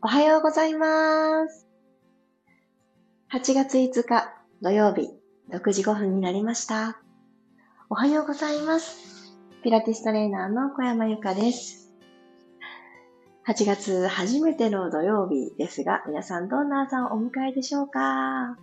おはようございます。8月5日土曜日6時5分になりました。おはようございます。ピラティストレーナーの小山由かです。8月初めての土曜日ですが、皆さんどんな朝をお迎えでしょうか？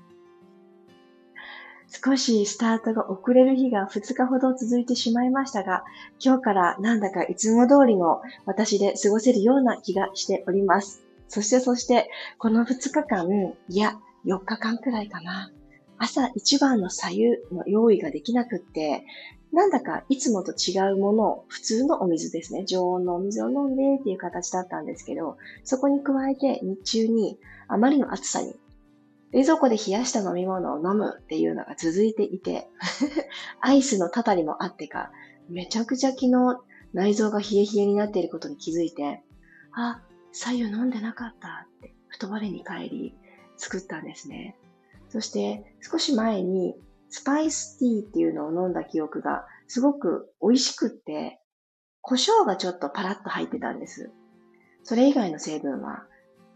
少しスタートが遅れる日が2日ほど続いてしまいましたが、今日からなんだかいつも通りの私で過ごせるような気がしております。そしてそして、この2日間、いや、4日間くらいかな。朝一番の左右の用意ができなくって、なんだかいつもと違うものを、普通のお水ですね、常温のお水を飲んでっていう形だったんですけど、そこに加えて日中にあまりの暑さに冷蔵庫で冷やした飲み物を飲むっていうのが続いていて、アイスのたたりもあってか、めちゃくちゃ昨日内臓が冷え冷えになっていることに気づいて、あ、左右飲んでなかったって、太我に帰り、作ったんですね。そして少し前にスパイスティーっていうのを飲んだ記憶がすごく美味しくって、胡椒がちょっとパラッと入ってたんです。それ以外の成分は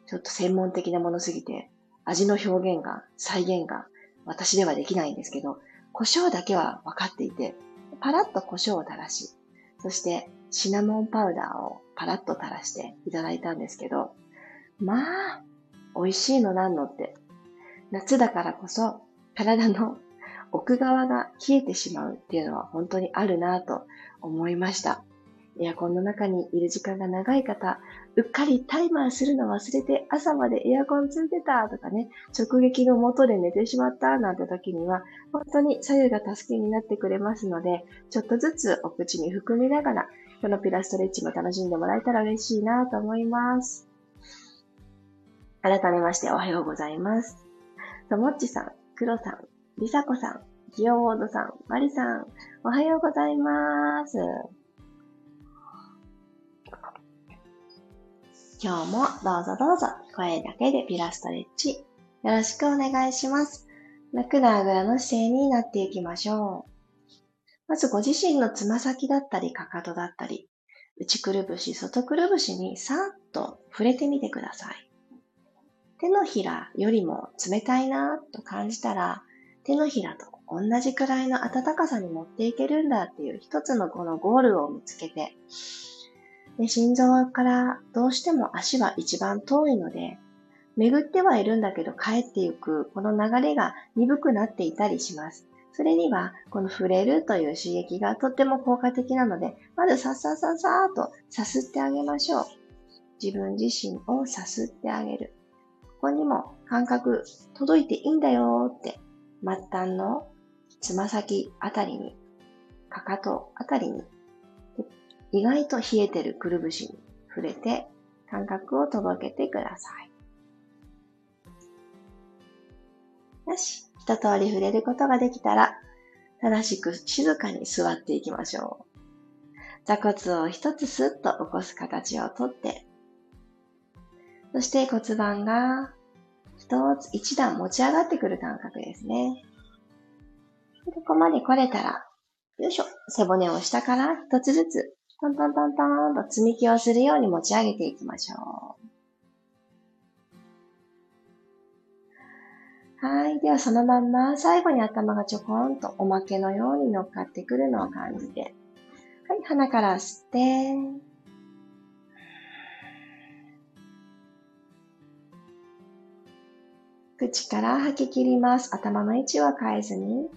ちょっと専門的なものすぎて味の表現が、再現が私ではできないんですけど、胡椒だけは分かっていて、パラッと胡椒を垂らし、そしてシナモンパウダーをパラッと垂らしていただいたんですけど、まあ、美味しいのなんのって。夏だからこそ体の奥側が冷えてしまうっていうのは本当にあるなと思いました。エアコンの中にいる時間が長い方、うっかりタイマーするの忘れて朝までエアコンついてたとかね、直撃の元で寝てしまったなんて時には、本当に左右が助けになってくれますので、ちょっとずつお口に含みながら、このピラストレッチも楽しんでもらえたら嬉しいなと思います。改めましておはようございます。ともっちさん、くろさん、りさこさん、ジオウォードさん、マリさん、おはようございます。今日もどうぞどうぞ声だけでピラストレッチよろしくお願いします。楽なあぐらの姿勢になっていきましょう。まずご自身のつま先だったりかかとだったり、内くるぶし、外くるぶしにさーっと触れてみてください。手のひらよりも冷たいなと感じたら、手のひらと同じくらいの暖かさに持っていけるんだっていう一つのこのゴールを見つけて、で心臓からどうしても足は一番遠いので、巡ってはいるんだけど帰っていく、この流れが鈍くなっていたりします。それには、この触れるという刺激がとっても効果的なので、まずさっさささーとさすってあげましょう。自分自身をさすってあげる。ここにも感覚届いていいんだよって、末端のつま先あたりに、かかとあたりに意外と冷えてるくるぶしに触れて感覚を届けてください。よし。一通り触れることができたら、正しく静かに座っていきましょう。座骨を一つスッと起こす形をとって、そして骨盤が一つ一段持ち上がってくる感覚ですね。ここまで来れたら、よいしょ、背骨を下から一つずつトントントントンと積み木をするように持ち上げていきましょう。はい。ではそのまんま最後に頭がちょこんとおまけのように乗っかってくるのを感じて。はい。鼻から吸って。口から吐き切ります。頭の位置は変えずに。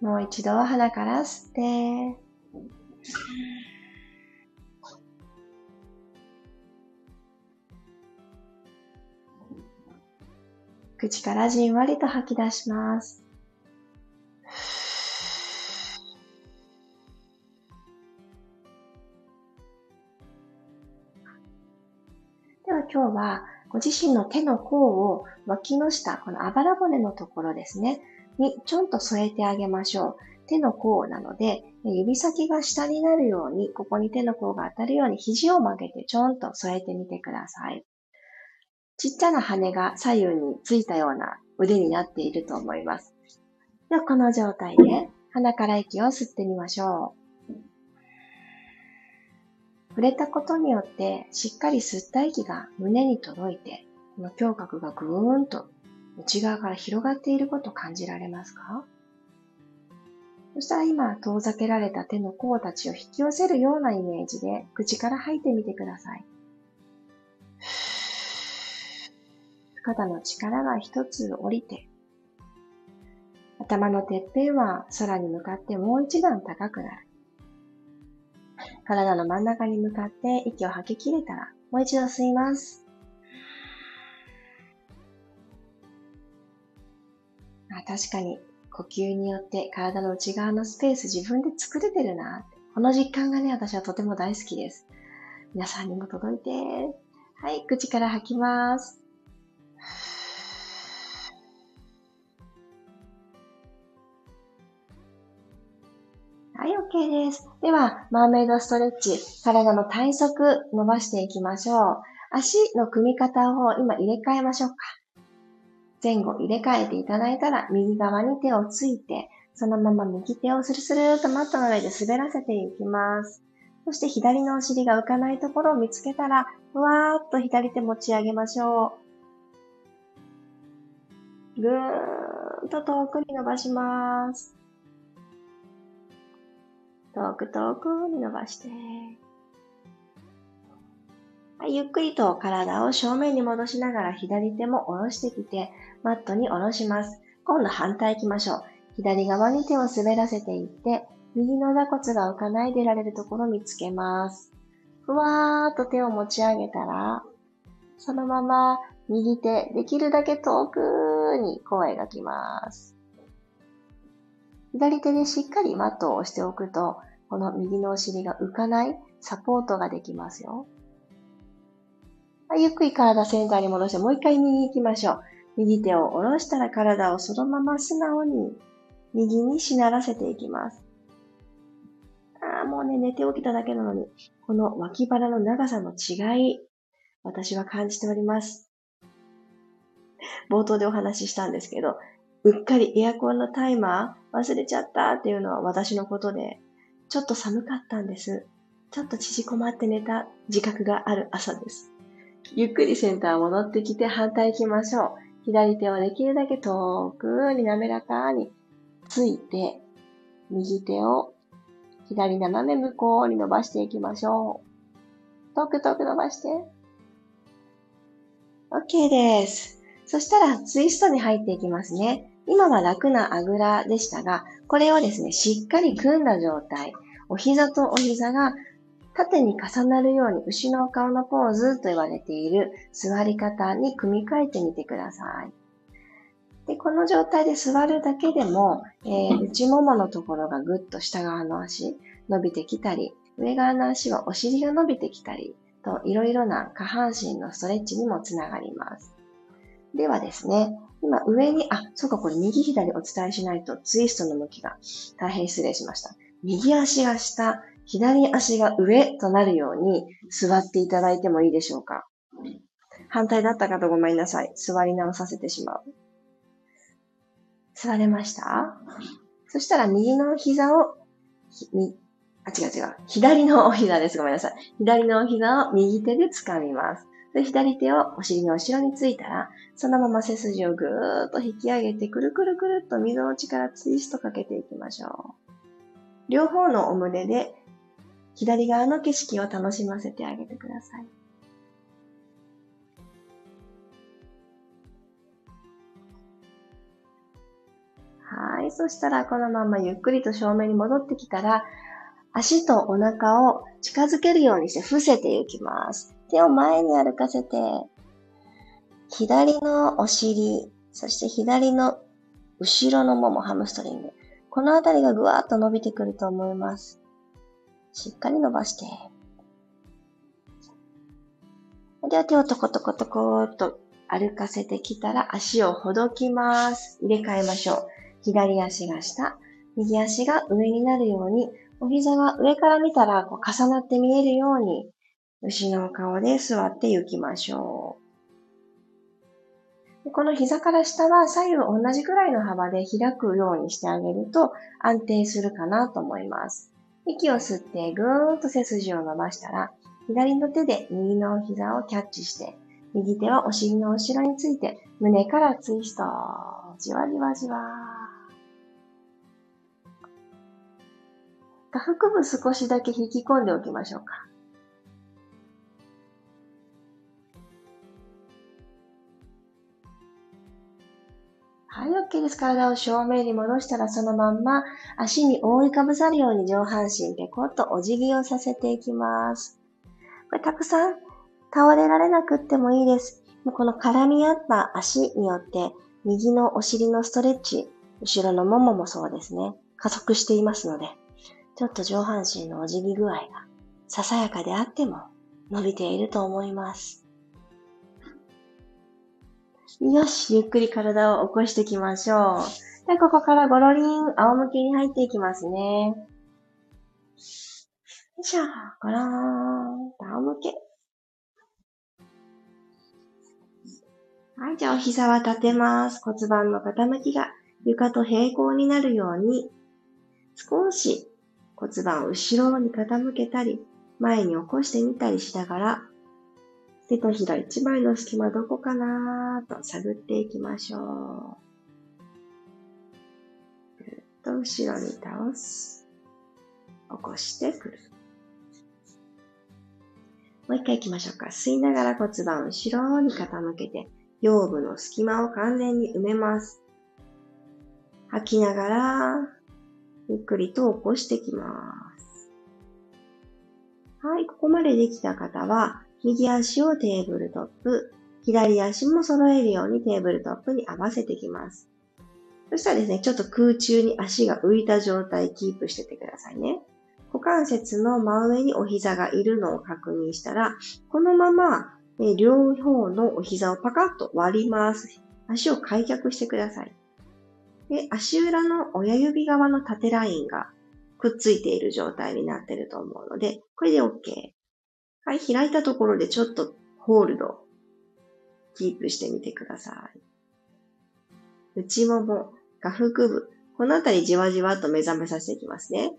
もう一度鼻から吸って、口からじんわりと吐き出します。では今日はご自身の手の甲を脇の下、このあばら骨のところですね。にちょんと添えてあげましょう。手の甲なので、指先が下になるように、ここに手の甲が当たるように肘を曲げてちょんと添えてみてください。ちっちゃな羽が左右についたような腕になっていると思います。では、この状態で鼻から息を吸ってみましょう。触れたことによってしっかり吸った息が胸に届いて、この胸郭がぐーんと内側から広がっていること感じられますか？そしたら今、遠ざけられた手の甲たちを引き寄せるようなイメージで口から吐いてみてください。肩の力が一つ降りて、頭のてっぺんは空に向かってもう一段高くなる。体の真ん中に向かって息を吐き切れたら、もう一度吸います。あ確かに、呼吸によって体の内側のスペース自分で作れてるな。この実感がね、私はとても大好きです。皆さんにも届いて。はい、口から吐きます。はい、OK です。では、マーメイドストレッチ、体の体側伸ばしていきましょう。足の組み方を今入れ替えましょうか。前後入れ替えていただいたら、右側に手をついて、そのまま右手をスルスルーとマットの上で滑らせていきます。そして左のお尻が浮かないところを見つけたら、ふわーっと左手持ち上げましょう。ぐーんと遠くに伸ばします。遠く遠くに伸ばして。ゆっくりと体を正面に戻しながら左手も下ろしてきて、マットに下ろします。今度反対行きましょう。左側に手を滑らせていって、右の座骨が浮かないでられるところを見つけます。ふわーっと手を持ち上げたら、そのまま右手、できるだけ遠くにこう描きます。左手でしっかりマットを押しておくと、この右のお尻が浮かないサポートができますよ。ゆっくり体センターに戻して、もう一回右に行きましょう。右手を下ろしたら体をそのまま素直に右にしならせていきます。ああ、もうね、寝て起きただけなのに、この脇腹の長さの違い、私は感じております。冒頭でお話ししたんですけど、うっかりエアコンのタイマー忘れちゃったっていうのは私のことで、ちょっと寒かったんです。ちょっと縮こまって寝た自覚がある朝です。ゆっくりセンター戻ってきて反対行きましょう。左手をできるだけ遠くに滑らかについて、右手を左斜め向こうに伸ばしていきましょう。遠く遠く伸ばして。OK です。そしたらツイストに入っていきますね。今は楽なあぐらでしたが、これをですね、しっかり組んだ状態。お膝とお膝が縦に重なるように牛の顔のポーズと言われている座り方に組み替えてみてください。でこの状態で座るだけでも、えー、内もものところがぐっと下側の足伸びてきたり、上側の足はお尻が伸びてきたりといろいろな下半身のストレッチにもつながります。ではですね、今上に、あ、そうか、これ右左お伝えしないとツイストの向きが大変失礼しました。右足が下、左足が上となるように座っていただいてもいいでしょうか？反対だった方ごめんなさい。座り直させてしまう。座れました？そしたら右の膝を、み、あ、違う違う。左のお膝です。ごめんなさい。左のお膝を右手で掴みます。で、左手をお尻の後ろについたら、そのまま背筋をぐーっと引き上げて、くるくるくるっと溝の力ツイストかけていきましょう。両方のお胸で左側の景色を楽しませてあげてください。はい。そしたら、このままゆっくりと正面に戻ってきたら、足とお腹を近づけるようにして伏せていきます。手を前に歩かせて、左のお尻、そして左の後ろのもも、ハムストリング。このあたりがぐわーっと伸びてくると思います。しっかり伸ばして。では手をトコトコトコーっと歩かせてきたら足をほどきます。入れ替えましょう。左足が下、右足が上になるように、お膝が上から見たらこう重なって見えるように、牛の顔で座って行きましょう。この膝から下は左右同じくらいの幅で開くようにしてあげると安定するかなと思います。息を吸ってぐーっと背筋を伸ばしたら、左の手で右の膝をキャッチして、右手はお尻の後ろについて、胸からツイスト。じわじわじわ。下腹部少しだけ引き込んでおきましょうか。はい、OK です。体を正面に戻したらそのまんま足に覆いかぶさるように上半身ペコッとお辞儀をさせていきます。これたくさん倒れられなくってもいいです。この絡み合った足によって右のお尻のストレッチ、後ろのもももそうですね。加速していますので、ちょっと上半身のお辞儀具合がささやかであっても伸びていると思います。よし、ゆっくり体を起こしていきましょう。で、ここからゴロリン、仰向けに入っていきますね。よいしょ、ゴローン、仰向け。はい、じゃあお膝は立てます。骨盤の傾きが床と平行になるように、少し骨盤を後ろに傾けたり、前に起こしてみたりしながら、手とひら一枚の隙間どこかなと探っていきましょう。ぐっと後ろに倒す。起こしてくる。もう一回行きましょうか。吸いながら骨盤後ろに傾けて、腰部の隙間を完全に埋めます。吐きながら、ゆっくりと起こしてきます。はい、ここまでできた方は、右足をテーブルトップ、左足も揃えるようにテーブルトップに合わせていきます。そしたらですね、ちょっと空中に足が浮いた状態キープしててくださいね。股関節の真上にお膝がいるのを確認したら、このまま、え両方のお膝をパカッと割ります。足を開脚してください。で、足裏の親指側の縦ラインがくっついている状態になっていると思うので、これで OK。はい、開いたところでちょっとホールド、キープしてみてください。内もも、下腹部、このあたりじわじわと目覚めさせていきますね。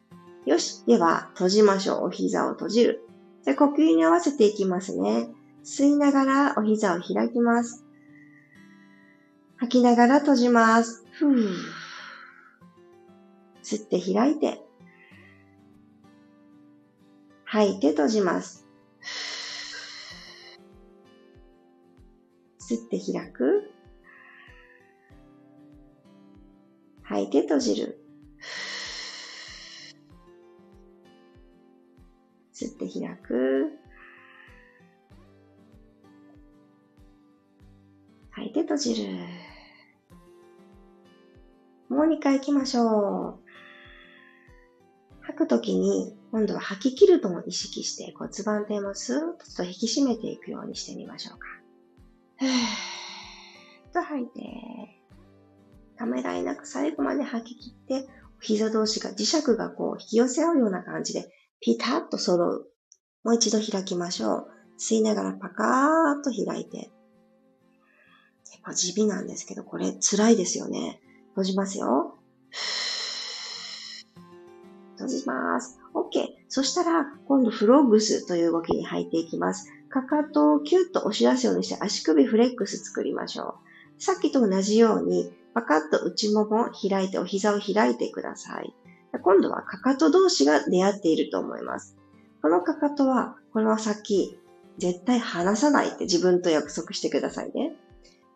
よし。では、閉じましょう。お膝を閉じる。じゃ呼吸に合わせていきますね。吸いながらお膝を開きます。吐きながら閉じます。ふー。吸って開いて。吐いて閉じます。吸って開く。吐いて閉じる。吸って開く。吐いて閉じる。もう2回行きましょう。吐くときに、今度は吐き切るとも意識して骨盤底もスーッと引き締めていくようにしてみましょうか。ふーっと吐いて、ためらいなく最後まで吐き切って、膝同士が磁石がこう引き寄せ合うような感じでピタッと揃う。もう一度開きましょう。吸いながらパカーッと開いて。結構地味なんですけど、これ辛いですよね。閉じますよ。閉じます。OK。そしたら、今度フロッグスという動きに入っていきます。かかとをキュッと押し出すようにして足首フレックス作りましょう。さっきと同じように、パカッと内ももを開いてお膝を開いてください。今度はかかと同士が出会っていると思います。このかかとは、この先、絶対離さないって自分と約束してくださいね。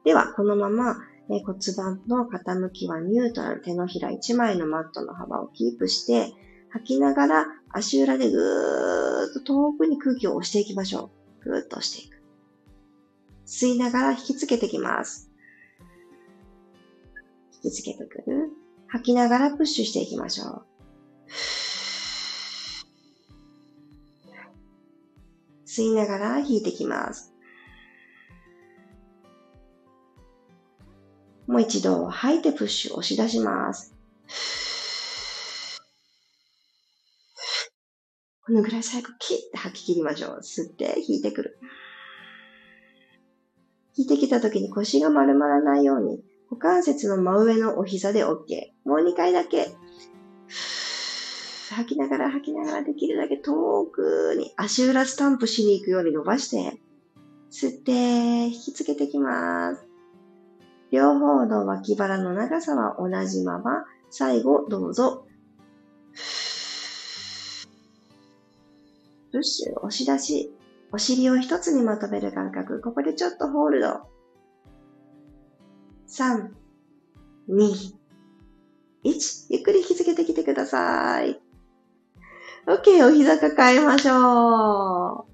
では、このまま、え骨盤の傾きはニュートラル、手のひら1枚のマットの幅をキープして、吐きながら足裏でぐーっと遠くに空気を押していきましょう。ぐーっと押していく。吸いながら引きつけていきます。引きつけてくる。吐きながらプッシュしていきましょう。吸いながら引いていきます。もう一度吐いてプッシュ押し出します。このぐらい最後キッて吐き切りましょう。吸って引いてくる。引いてきた時に腰が丸まらないように、股関節の真上のお膝で OK。もう2回だけ。吐きながら吐きながらできるだけ遠くに足裏スタンプしに行くように伸ばして、吸って、引きつけてきます。両方の脇腹の長さは同じまま、最後どうぞ。ッシュ、押し出し、お尻を一つにまとめる感覚。ここでちょっとホールド。3、2、1。ゆっくり引きつけてきてください。OK、お膝抱えましょう。は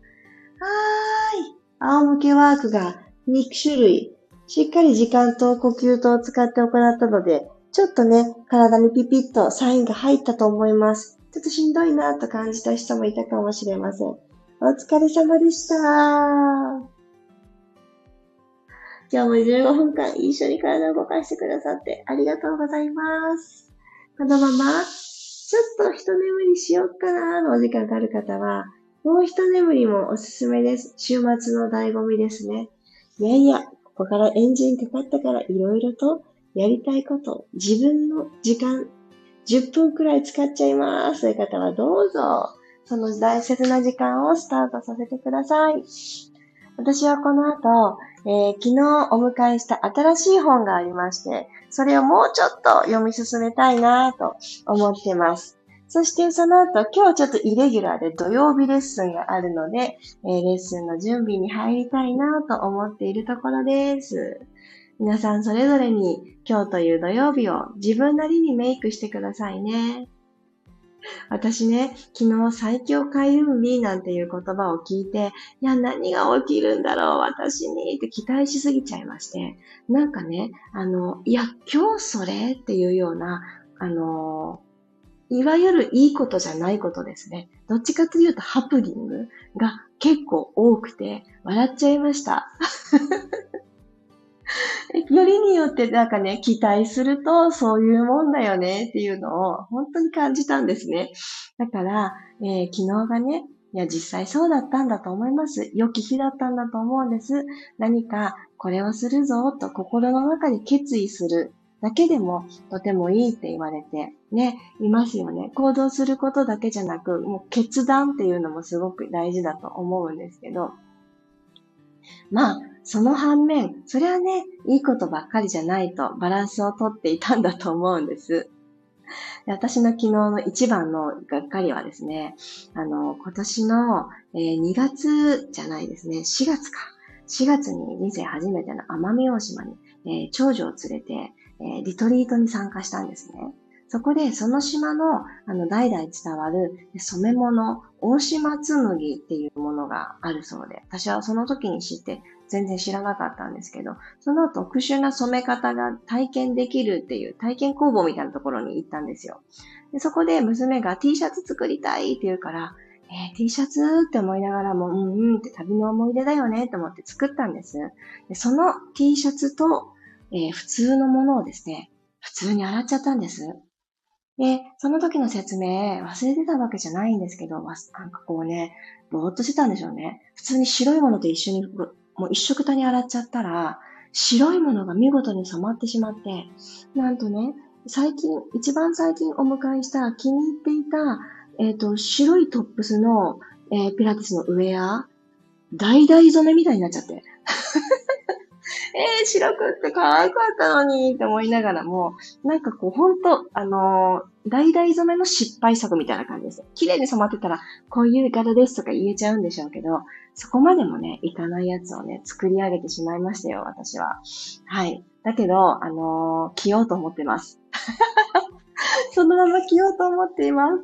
ーい。仰向けワークが2種類、しっかり時間と呼吸とを使って行ったので、ちょっとね、体にピピッとサインが入ったと思います。ちょっとしんどいなと感じた人もいたかもしれません。お疲れ様でした。今日も15分間一緒に体を動かしてくださってありがとうございます。このまま、ちょっと一眠りしようかなのお時間がある方は、もう一眠りもおすすめです。週末の醍醐味ですね。いやいや、ここからエンジンかかったからいろいろとやりたいこと、自分の時間、10分くらい使っちゃいます。という方はどうぞ、その大切な時間をスタートさせてください。私はこの後、えー、昨日お迎えした新しい本がありまして、それをもうちょっと読み進めたいなと思ってます。そしてその後、今日ちょっとイレギュラーで土曜日レッスンがあるので、えー、レッスンの準備に入りたいなと思っているところです。皆さんそれぞれに今日という土曜日を自分なりにメイクしてくださいね。私ね、昨日最強開運日なんていう言葉を聞いて、いや、何が起きるんだろう、私にって期待しすぎちゃいまして、なんかね、あの、いや、今日それっていうような、あの、いわゆるいいことじゃないことですね。どっちかというとハプニングが結構多くて、笑っちゃいました。よりによってなんかね、期待するとそういうもんだよねっていうのを本当に感じたんですね。だから、えー、昨日がね、いや、実際そうだったんだと思います。良き日だったんだと思うんです。何かこれをするぞと心の中で決意するだけでもとてもいいって言われて、ね、いますよね。行動することだけじゃなく、もう決断っていうのもすごく大事だと思うんですけど、まあ、その反面、それはね、いいことばっかりじゃないとバランスをとっていたんだと思うんです。私の昨日の一番のがっかりはですね、あの、今年の、えー、2月じゃないですね、4月か。4月に人生初めての奄美大島に、えー、長女を連れて、えー、リトリートに参加したんですね。そこで、その島の、あの、代々伝わる染め物、大島紬っていうものがあるそうで、私はその時に知って全然知らなかったんですけど、その特殊な染め方が体験できるっていう体験工房みたいなところに行ったんですよ。でそこで娘が T シャツ作りたいって言うから、えー、T シャツって思いながらも、うんうんって旅の思い出だよねって思って作ったんです。でその T シャツとえー、普通のものをですね、普通に洗っちゃったんです。で、その時の説明忘れてたわけじゃないんですけど、なんかこうね、ぼーっとしてたんでしょうね。普通に白いものと一緒に、もう一色たに洗っちゃったら、白いものが見事に染まってしまって、なんとね、最近、一番最近お迎えした気に入っていた、えっ、ー、と、白いトップスの、えー、ピラティスのウェア、橙染めみたいになっちゃって。えー、白くって可愛かったのにって思いながらも、なんかこう、ほんと、あのー、橙染めの失敗作みたいな感じです。綺麗に染まってたら、こういう柄ですとか言えちゃうんでしょうけど、そこまでもね、いかないやつをね、作り上げてしまいましたよ、私は。はい。だけど、あのー、着ようと思ってます。そのまま着ようと思っています。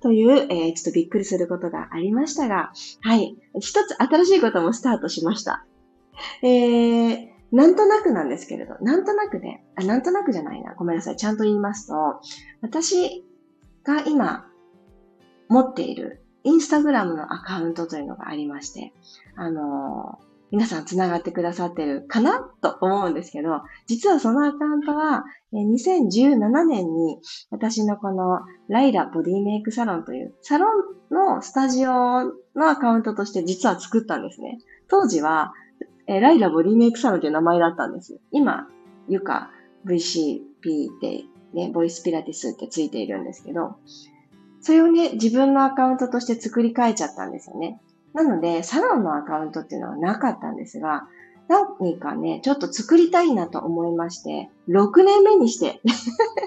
という、えー、ちょっとびっくりすることがありましたが、はい。一つ新しいこともスタートしました。えー、なんとなくなんですけれど、なんとなくね、あ、なんとなくじゃないな。ごめんなさい。ちゃんと言いますと、私が今持っているインスタグラムのアカウントというのがありまして、あのー、皆さん繋がってくださってるかなと思うんですけど、実はそのアカウントは、2017年に私のこのライラボディメイクサロンというサロンのスタジオのアカウントとして実は作ったんですね。当時はえー、ライラボディメイクサロンという名前だったんです。今、ゆか VCP でね、ボイスピラティスってついているんですけど、それをね、自分のアカウントとして作り変えちゃったんですよね。なので、サロンのアカウントっていうのはなかったんですが、何かね、ちょっと作りたいなと思いまして、6年目にして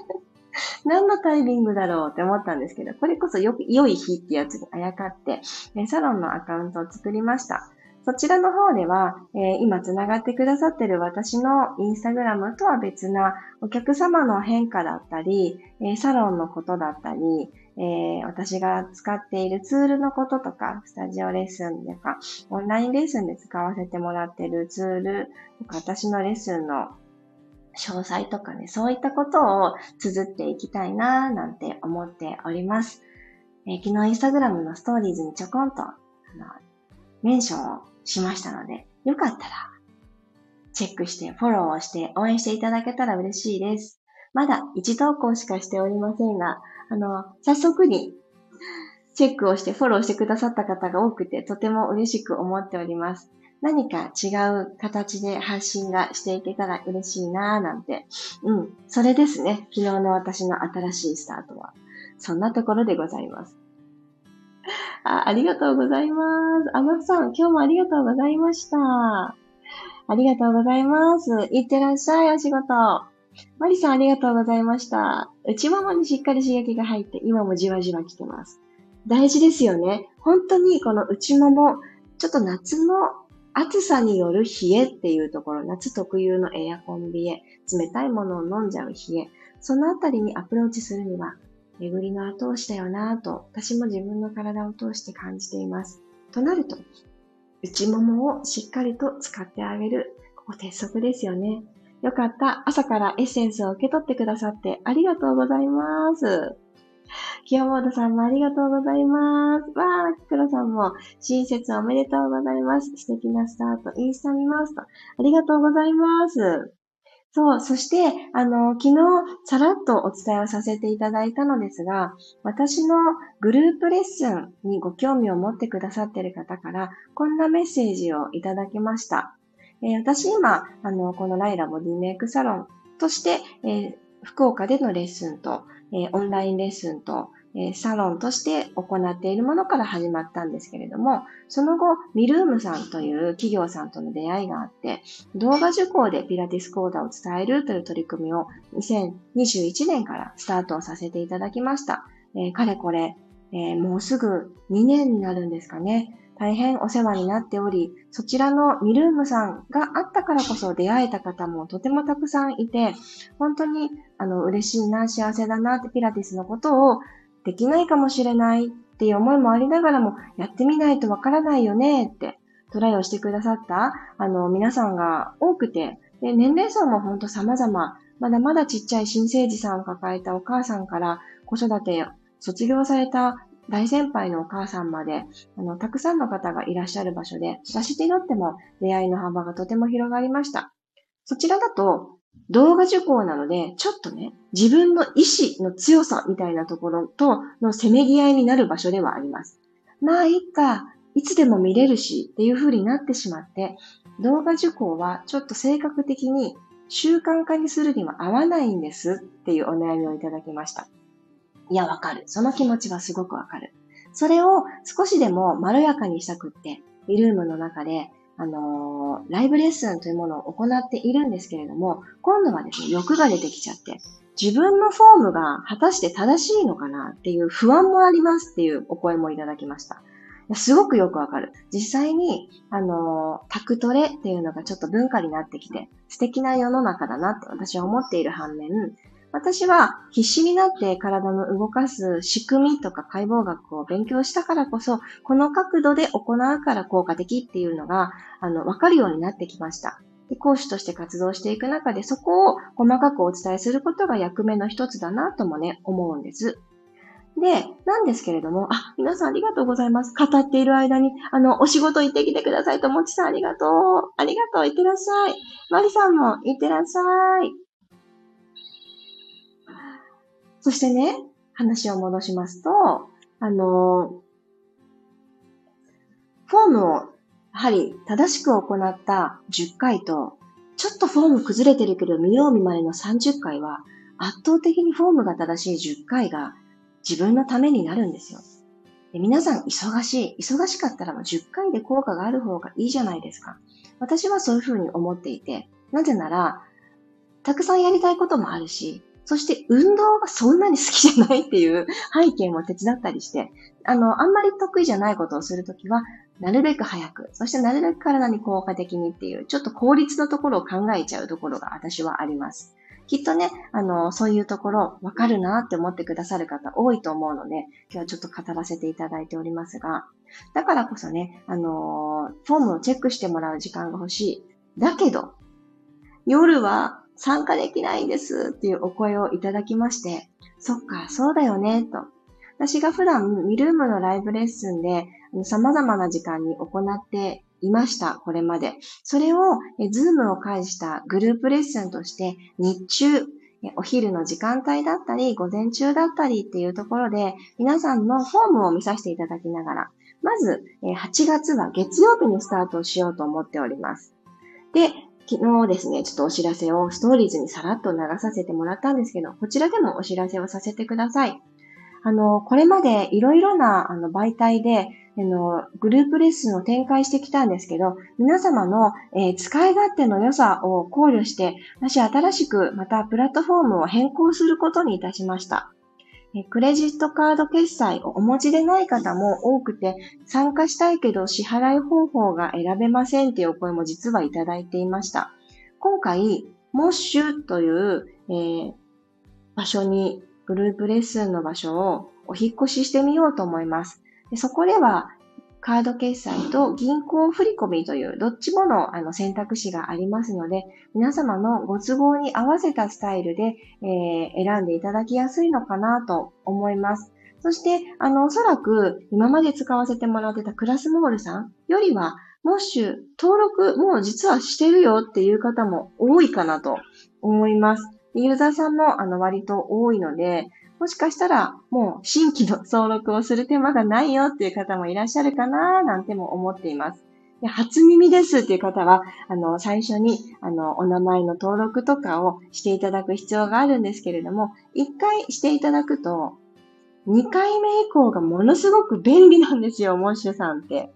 何のタイミングだろうって思ったんですけど、これこそよく良い日ってやつにあやかって、サロンのアカウントを作りました。そちらの方では、えー、今つながってくださってる私のインスタグラムとは別なお客様の変化だったり、えー、サロンのことだったり、えー、私が使っているツールのこととか、スタジオレッスンとか、オンラインレッスンで使わせてもらってるツールとか、私のレッスンの詳細とかね、そういったことを綴っていきたいなぁなんて思っております。えー、昨日インスタグラムのストーリーズにちょこんと、あの、メンションをしましたので、よかったら、チェックして、フォローをして、応援していただけたら嬉しいです。まだ1投稿しかしておりませんが、あの、早速にチェックをしてフォローしてくださった方が多くて、とても嬉しく思っております。何か違う形で発信がしていけたら嬉しいなぁなんて。うん。それですね。昨日の私の新しいスタートは。そんなところでございます。あありがとうございます。あまさん、今日もありがとうございました。ありがとうございます。いってらっしゃい、お仕事。マリさん、ありがとうございました。内ももにしっかり刺激が入って、今もじわじわ来てます。大事ですよね。本当にこの内もも、ちょっと夏の暑さによる冷えっていうところ、夏特有のエアコン冷え、冷たいものを飲んじゃう冷え、そのあたりにアプローチするには、巡りの後押しだよなぁと、私も自分の体を通して感じています。となると、内ももをしっかりと使ってあげる。ここ鉄則ですよね。よかった。朝からエッセンスを受け取ってくださってありがとうございます。清本さんもありがとうございます。わー、キクロさんも親切おめでとうございます。素敵なスタート、インスタ見ますと。ありがとうございます。そう、そして、あの、昨日、さらっとお伝えをさせていただいたのですが、私のグループレッスンにご興味を持ってくださっている方から、こんなメッセージをいただきました。えー、私今、あの、このライラボディメイクサロンとして、えー、福岡でのレッスンと、えー、オンラインレッスンと、えサロンとして行っているものから始まったんですけれども、その後、ミルームさんという企業さんとの出会いがあって、動画受講でピラティス講座を伝えるという取り組みを2021年からスタートさせていただきました。えー、かれこれ、えー、もうすぐ2年になるんですかね。大変お世話になっており、そちらのミルームさんがあったからこそ出会えた方もとてもたくさんいて、本当にあの嬉しいな、幸せだなってピラティスのことをできないかもしれないっていう思いもありながらも、やってみないとわからないよねってトライをしてくださったあの皆さんが多くて、で年齢層も本当様々、まだまだちっちゃい新生児さんを抱えたお母さんから子育て卒業された大先輩のお母さんまで、あの、たくさんの方がいらっしゃる場所で、私にとっても出会いの幅がとても広がりました。そちらだと、動画受講なので、ちょっとね、自分の意志の強さみたいなところとのせめぎ合いになる場所ではあります。まあ、いっか、いつでも見れるしっていう風になってしまって、動画受講はちょっと性格的に習慣化にするには合わないんですっていうお悩みをいただきました。いや、わかる。その気持ちはすごくわかる。それを少しでもまろやかにしたくって、リルームの中で、あのー、ライブレッスンというものを行っているんですけれども、今度はですね、欲が出てきちゃって、自分のフォームが果たして正しいのかなっていう不安もありますっていうお声もいただきました。すごくよくわかる。実際に、あの、タクトレっていうのがちょっと文化になってきて、素敵な世の中だなって私は思っている反面、私は必死になって体の動かす仕組みとか解剖学を勉強したからこそ、この角度で行うから効果的っていうのが、あの、わかるようになってきました。で講師として活動していく中で、そこを細かくお伝えすることが役目の一つだなともね、思うんです。で、なんですけれども、あ、皆さんありがとうございます。語っている間に、あの、お仕事行ってきてくださいと、もちさんありがとう。ありがとう。いってらっしゃい。まりさんもいってらっしゃい。そしてね、話を戻しますと、あの、フォームをやはり正しく行った10回と、ちょっとフォーム崩れてるけど見よう見まねの30回は、圧倒的にフォームが正しい10回が自分のためになるんですよ。で皆さん忙しい。忙しかったら10回で効果がある方がいいじゃないですか。私はそういうふうに思っていて、なぜなら、たくさんやりたいこともあるし、そして運動がそんなに好きじゃないっていう背景も手伝ったりして、あの、あんまり得意じゃないことをするときは、なるべく早く、そしてなるべく体に効果的にっていう、ちょっと効率のところを考えちゃうところが私はあります。きっとね、あの、そういうところわかるなって思ってくださる方多いと思うので、今日はちょっと語らせていただいておりますが、だからこそね、あの、フォームをチェックしてもらう時間が欲しい。だけど、夜は参加できないんですっていうお声をいただきまして、そっか、そうだよね、と。私が普段 miroom のライブレッスンで様々な時間に行っていました、これまで。それを、 Zoom を介したグループレッスンとして、日中、お昼の時間帯だったり、午前中だったりっていうところで、皆さんのフォームを見させていただきながら、まず、8月は月曜日にスタートしようと思っております。で、昨日ですね、ちょっとお知らせをストーリーズにさらっと流させてもらったんですけど、こちらでもお知らせをさせてください。あの、これまでいろいろなあの媒体で、あの、グループレッスンを展開してきたんですけど、皆様の、えー、使い勝手の良さを考慮して、私新しくまたプラットフォームを変更することにいたしました。クレジットカード決済をお持ちでない方も多くて、参加したいけど支払い方法が選べませんっていうお声も実はいただいていました。今回、モッシュという、えー、場所にグループレッスンの場所をお引越ししてみようと思います。でそこでは、カード決済と銀行振込というどっちものあの選択肢がありますので、皆様のご都合に合わせたスタイルで、えー、選んでいただきやすいのかなと思います。そして、あの、おそらく今まで使わせてもらってたクラスモールさんよりは、モッシュ登録もう実はしてるよっていう方も多いかなと思います。ユーザーさんもあの割と多いので、もしかしたらもう新規の登録をする手間がないよっていう方もいらっしゃるかななんても思っています。で初耳ですっていう方は、あの、最初に、あの、お名前の登録とかをしていただく必要があるんですけれども、一回していただくと、二回目以降がものすごく便利なんですよ、モッシュさんって。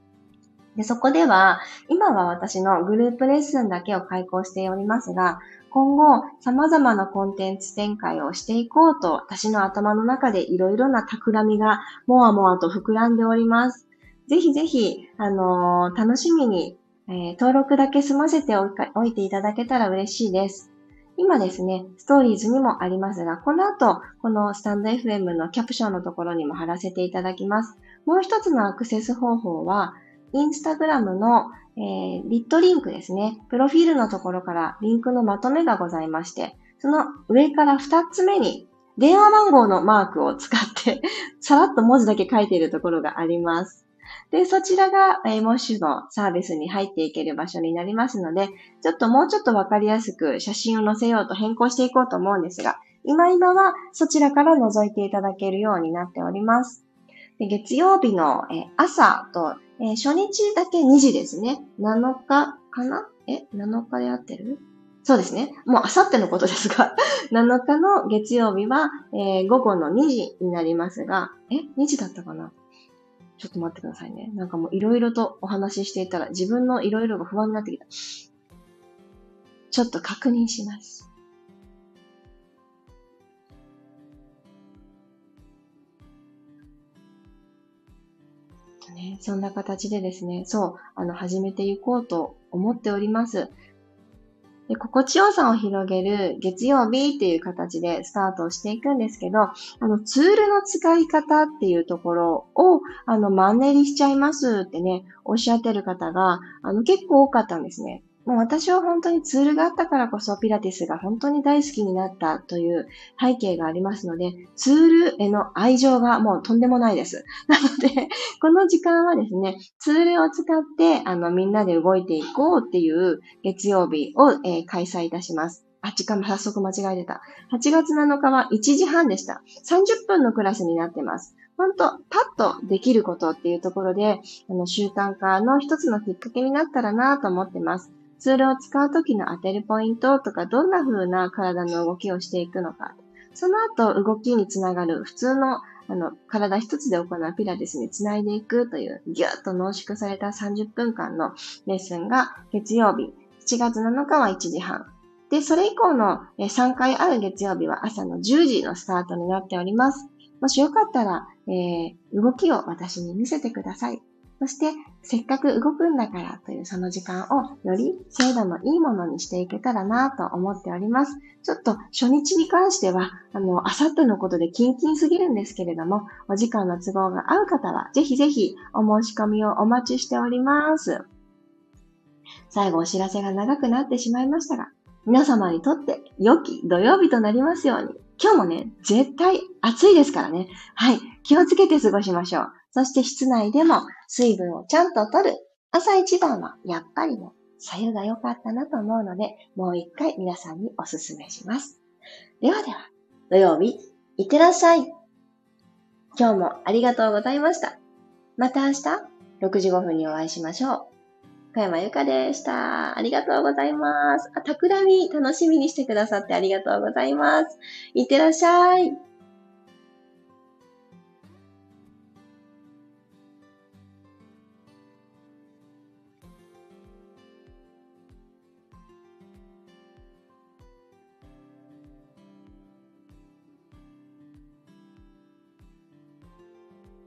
でそこでは、今は私のグループレッスンだけを開講しておりますが、今後、様々なコンテンツ展開をしていこうと、私の頭の中でいろいろな企みがもわもわと膨らんでおります。ぜひぜひ、あのー、楽しみに、えー、登録だけ済ませておいていただけたら嬉しいです。今ですね、ストーリーズにもありますが、この後、このスタンド FM のキャプションのところにも貼らせていただきます。もう一つのアクセス方法は、インスタグラムの、えー、リットリンクですね。プロフィールのところからリンクのまとめがございまして、その上から2つ目に電話番号のマークを使って さらっと文字だけ書いているところがあります。で、そちらが、えー、モッシュのサービスに入っていける場所になりますので、ちょっともうちょっとわかりやすく写真を載せようと変更していこうと思うんですが、今今はそちらから覗いていただけるようになっております。で月曜日の、えー、朝とえー、初日だけ2時ですね。7日かな？え ?7 日で合ってる？そうですね。もうあさってのことですが、7日の月曜日は、えー、午後の2時になりますが、え ?2 時だったかな？ちょっと待ってくださいね。なんかもういろいろとお話ししていたら自分のいろいろが不安になってきた。ちょっと確認します。ね、そんな形でですね、そう、あの、始めていこうと思っております。で心地よさを広げる月曜日っていう形でスタートをしていくんですけど、あの、ツールの使い方っていうところを、あの、マンネリしちゃいますってね、おっしゃってる方が、あの、結構多かったんですね。もう私は本当にツールがあったからこそピラティスが本当に大好きになったという背景がありますので、ツールへの愛情がもうとんでもないです。なので、この時間はですね、ツールを使って、あの、みんなで動いていこうっていう月曜日を、えー、開催いたします。あ、時間早速間違えてた。8月7日は1時半でした。30分のクラスになってます。本当パッとできることっていうところで、あの、習慣化の一つのきっかけになったらなと思ってます。ツールを使うときの当てるポイントとか、どんな風な体の動きをしていくのか。その後、動きにつながる普通のあの、体一つで行うピラティスにつないでいくというぎゅっと濃縮された30分間のレッスンが月曜日、7月7日は1時半。で、それ以降の3回ある月曜日は朝の10時のスタートになっております。もしよかったら、えー、動きを私に見せてください。そして、せっかく動くんだからというその時間をより精度のいいものにしていけたらなと思っております。ちょっと初日に関しては、あの、あさってのことでキンキンすぎるんですけれども、お時間の都合が合う方は、ぜひぜひお申し込みをお待ちしております。最後お知らせが長くなってしまいましたが、皆様にとって良き土曜日となりますように、今日もね、絶対暑いですからね。はい。気をつけて過ごしましょう。そして室内でも水分をちゃんと取る。朝一番はやっぱりね、左右が良かったなと思うので、もう一回皆さんにお勧めします。ではでは、土曜日、いってらっしゃい。今日もありがとうございました。また明日、6時5分にお会いしましょう。小山由かでした。ありがとうございます。あ、たくらみ楽しみにしてくださってありがとうございます。いってらっしゃい。